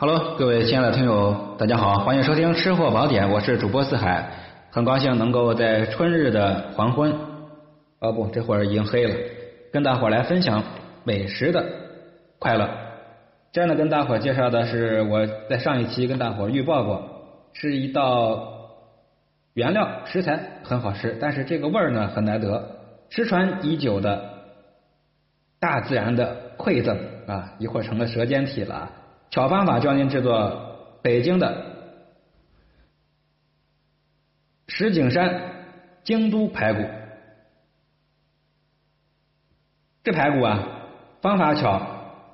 Hello，各位亲爱的听友，大家好，欢迎收听《吃货宝典》，我是主播四海，很高兴能够在春日的黄昏，哦不，这会儿已经黑了，跟大伙来分享美食的快乐。这样呢，跟大伙介绍的是我在上一期跟大伙预报过，是一道原料食材很好吃，但是这个味儿呢很难得，失传已久的大自然的馈赠啊，一会儿成了舌尖体了。巧方法教您制作北京的石景山京都排骨。这排骨啊，方法巧，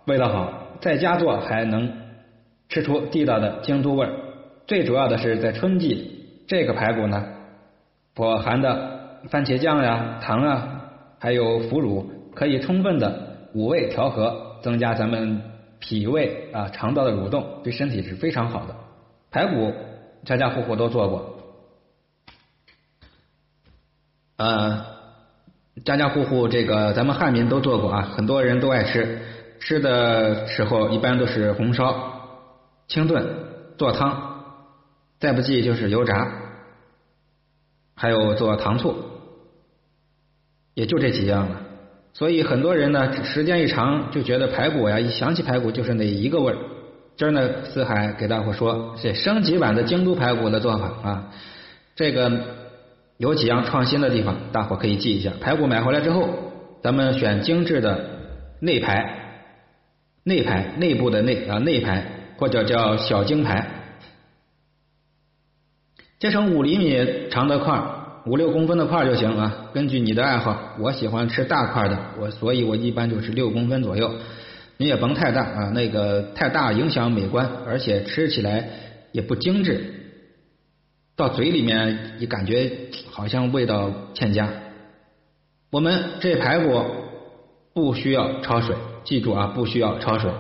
味道好，在家做还能吃出地道的京都味儿。最主要的是在春季，这个排骨呢，所含的番茄酱呀、糖啊，还有腐乳，可以充分的五味调和，增加咱们。脾胃啊，肠道的蠕动对身体是非常好的。排骨家家户户都做过，呃，家家户户这个咱们汉民都做过啊，很多人都爱吃。吃的时候一般都是红烧、清炖、做汤，再不济就是油炸，还有做糖醋，也就这几样了。所以很多人呢，时间一长就觉得排骨呀，一想起排骨就是那一个味儿。今儿呢，四海给大伙说，这升级版的京都排骨的做法啊，这个有几样创新的地方，大伙可以记一下。排骨买回来之后，咱们选精致的内排，内排内部的内啊内排，或者叫小精排，切成五厘米长的块儿。五六公分的块就行啊，根据你的爱好，我喜欢吃大块的，我所以我一般就是六公分左右。你也甭太大啊，那个太大影响美观，而且吃起来也不精致，到嘴里面也感觉好像味道欠佳。我们这排骨不需要焯水，记住啊，不需要焯水，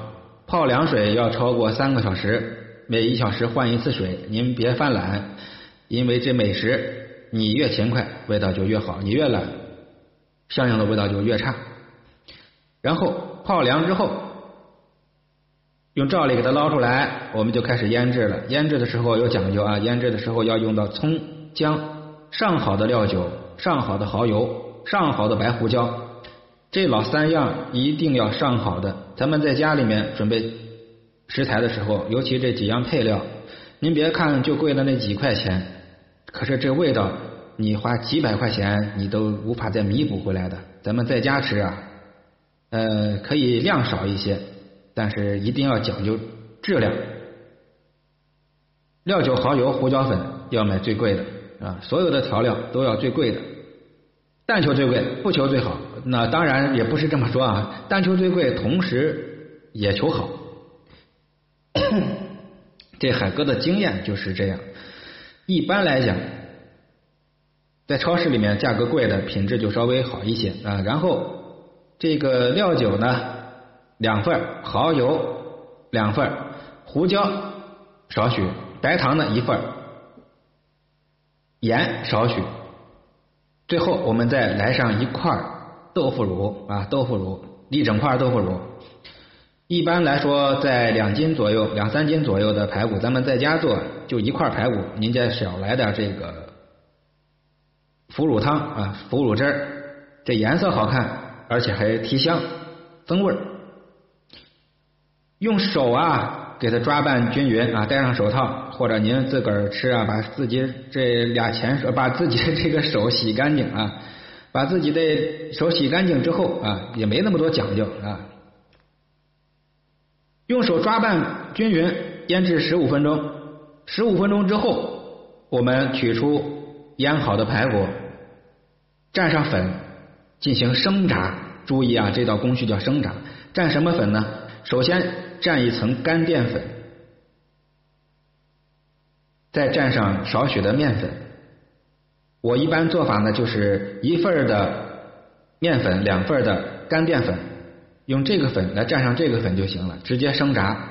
泡凉水要超过三个小时，每一小时换一次水，您别犯懒，因为这美食。你越勤快，味道就越好；你越懒，相应的味道就越差。然后泡凉之后，用笊篱给它捞出来，我们就开始腌制了。腌制的时候有讲究啊，腌制的时候要用到葱、姜、上好的料酒、上好的蚝油、上好的白胡椒，这老三样一定要上好的。咱们在家里面准备食材的时候，尤其这几样配料，您别看就贵了那几块钱。可是这味道，你花几百块钱，你都无法再弥补回来的。咱们在家吃啊，呃，可以量少一些，但是一定要讲究质量。料酒、蚝油、胡椒粉要买最贵的啊，所有的调料都要最贵的。但求最贵，不求最好。那当然也不是这么说啊，但求最贵，同时也求好。这海哥的经验就是这样。一般来讲，在超市里面价格贵的品质就稍微好一些啊。然后这个料酒呢，两份蚝油两份胡椒少许，白糖呢一份盐少许。最后我们再来上一块豆腐乳啊，豆腐乳一整块豆腐乳。一般来说，在两斤左右、两三斤左右的排骨，咱们在家做就一块排骨，您再少来点这个腐乳汤啊，腐乳汁儿，这颜色好看，而且还提香增味。用手啊给它抓拌均匀啊，戴上手套或者您自个儿吃啊，把自己这俩前手把自己的这个手洗干净啊，把自己的手洗干净之后啊，也没那么多讲究啊。用手抓拌均匀，腌制十五分钟。十五分钟之后，我们取出腌好的排骨，蘸上粉进行生炸。注意啊，这道工序叫生炸。蘸什么粉呢？首先蘸一层干淀粉，再蘸上少许的面粉。我一般做法呢，就是一份的面粉，两份的干淀粉。用这个粉来蘸上这个粉就行了，直接生炸。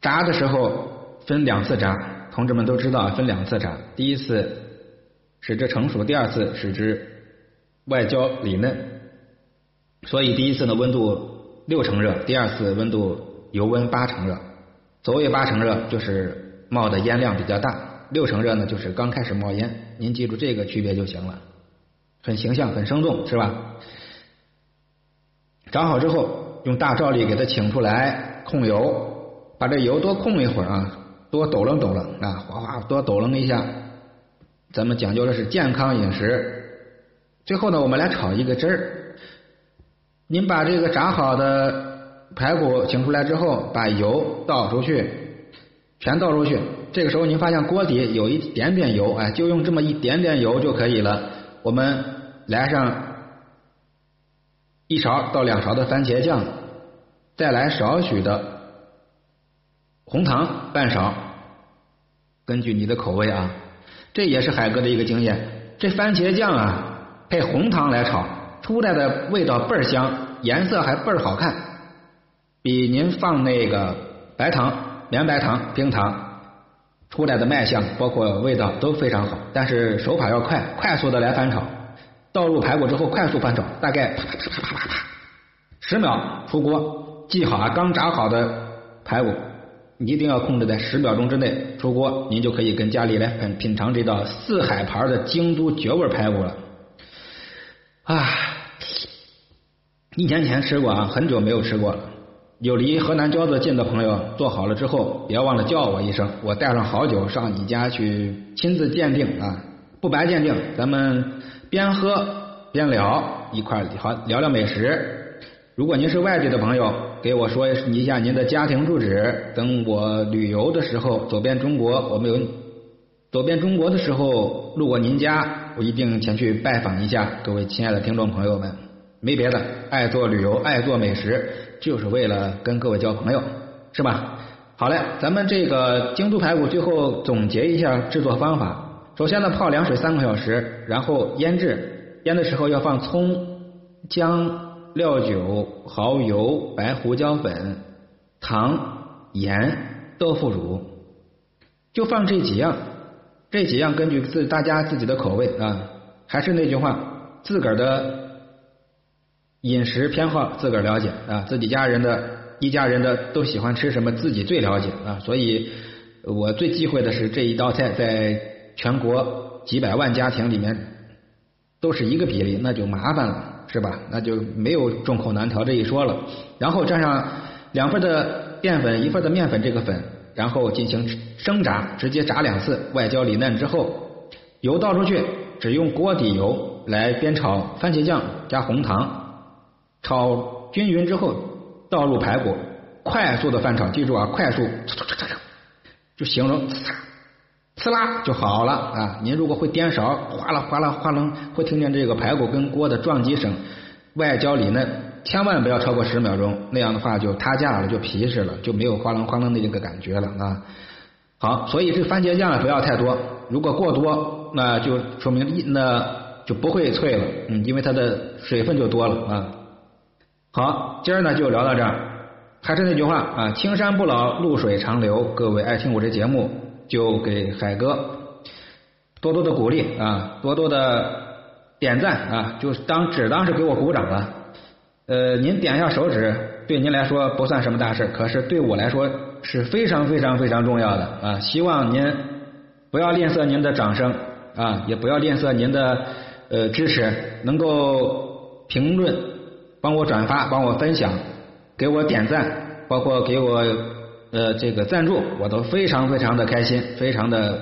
炸的时候分两次炸，同志们都知道分两次炸。第一次使之成熟，第二次使之外焦里嫩。所以第一次的温度六成热，第二次温度油温八成热。所谓八成热，就是冒的烟量比较大；六成热呢，就是刚开始冒烟。您记住这个区别就行了，很形象，很生动，是吧？炸好之后，用大罩力给它请出来，控油，把这油多控一会儿啊，多抖楞抖楞啊，哗哗多抖楞一下。咱们讲究的是健康饮食。最后呢，我们来炒一个汁儿。您把这个炸好的排骨请出来之后，把油倒出去，全倒出去。这个时候您发现锅底有一点点油，哎，就用这么一点点油就可以了。我们来上一勺到两勺的番茄酱，再来少许的红糖半勺，根据你的口味啊。这也是海哥的一个经验，这番茄酱啊。配红糖来炒，出来的味道倍儿香，颜色还倍儿好看，比您放那个白糖、绵白糖、冰糖出来的卖相，包括味道都非常好。但是手法要快，快速的来翻炒，倒入排骨之后快速翻炒，大概啪啪啪啪啪啪，十秒出锅。记好啊，刚炸好的排骨，一定要控制在十秒钟之内出锅，您就可以跟家里来品品尝这道四海牌的京都绝味排骨了。啊，一年前吃过啊，很久没有吃过了。有离河南焦作近的朋友，做好了之后别忘了叫我一声，我带上好酒上你家去亲自鉴定啊，不白鉴定，咱们边喝边聊，一块好聊聊美食。如果您是外地的朋友，给我说一下您的家庭住址，等我旅游的时候走遍中国，我们有走遍中国的时候路过您家。我一定前去拜访一下各位亲爱的听众朋友们，没别的，爱做旅游，爱做美食，就是为了跟各位交朋友，是吧？好嘞，咱们这个京都排骨最后总结一下制作方法。首先呢，泡凉水三个小时，然后腌制，腌的时候要放葱、姜、料酒、蚝油、白胡椒粉、糖、盐、豆腐乳，就放这几样。这几样根据自大家自己的口味啊，还是那句话，自个儿的饮食偏好自个儿了解啊，自己家人的一家人的都喜欢吃什么，自己最了解啊。所以我最忌讳的是这一道菜在全国几百万家庭里面都是一个比例，那就麻烦了，是吧？那就没有众口难调这一说了。然后蘸上两份的淀粉，一份的面粉，这个粉。然后进行生炸，直接炸两次，外焦里嫩之后，油倒出去，只用锅底油来煸炒番茄酱加红糖，炒均匀之后倒入排骨，快速的翻炒，记住啊，快速，就形容呲啦就好了啊。您如果会颠勺，哗啦哗啦哗啦，会听见这个排骨跟锅的撞击声，外焦里嫩。千万不要超过十秒钟，那样的话就塌架了，就皮实了，就没有哗楞哗楞的这个感觉了啊。好，所以这番茄酱不要太多，如果过多，那就说明那就不会脆了，嗯，因为它的水分就多了啊。好，今儿呢就聊到这儿，还是那句话啊，青山不老，绿水长流。各位爱听我这节目，就给海哥多多的鼓励啊，多多的点赞啊，就当只当是给我鼓掌了。呃，您点一下手指，对您来说不算什么大事，可是对我来说是非常非常非常重要的啊！希望您不要吝啬您的掌声啊，也不要吝啬您的呃支持，能够评论、帮我转发、帮我分享、给我点赞，包括给我呃这个赞助，我都非常非常的开心，非常的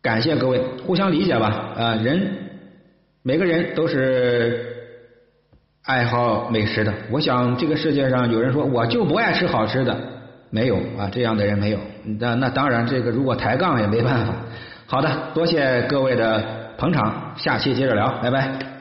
感谢各位，互相理解吧啊！人每个人都是。爱好美食的，我想这个世界上有人说我就不爱吃好吃的，没有啊，这样的人没有。那那当然，这个如果抬杠也没办法。好的，多谢各位的捧场，下期接着聊，拜拜。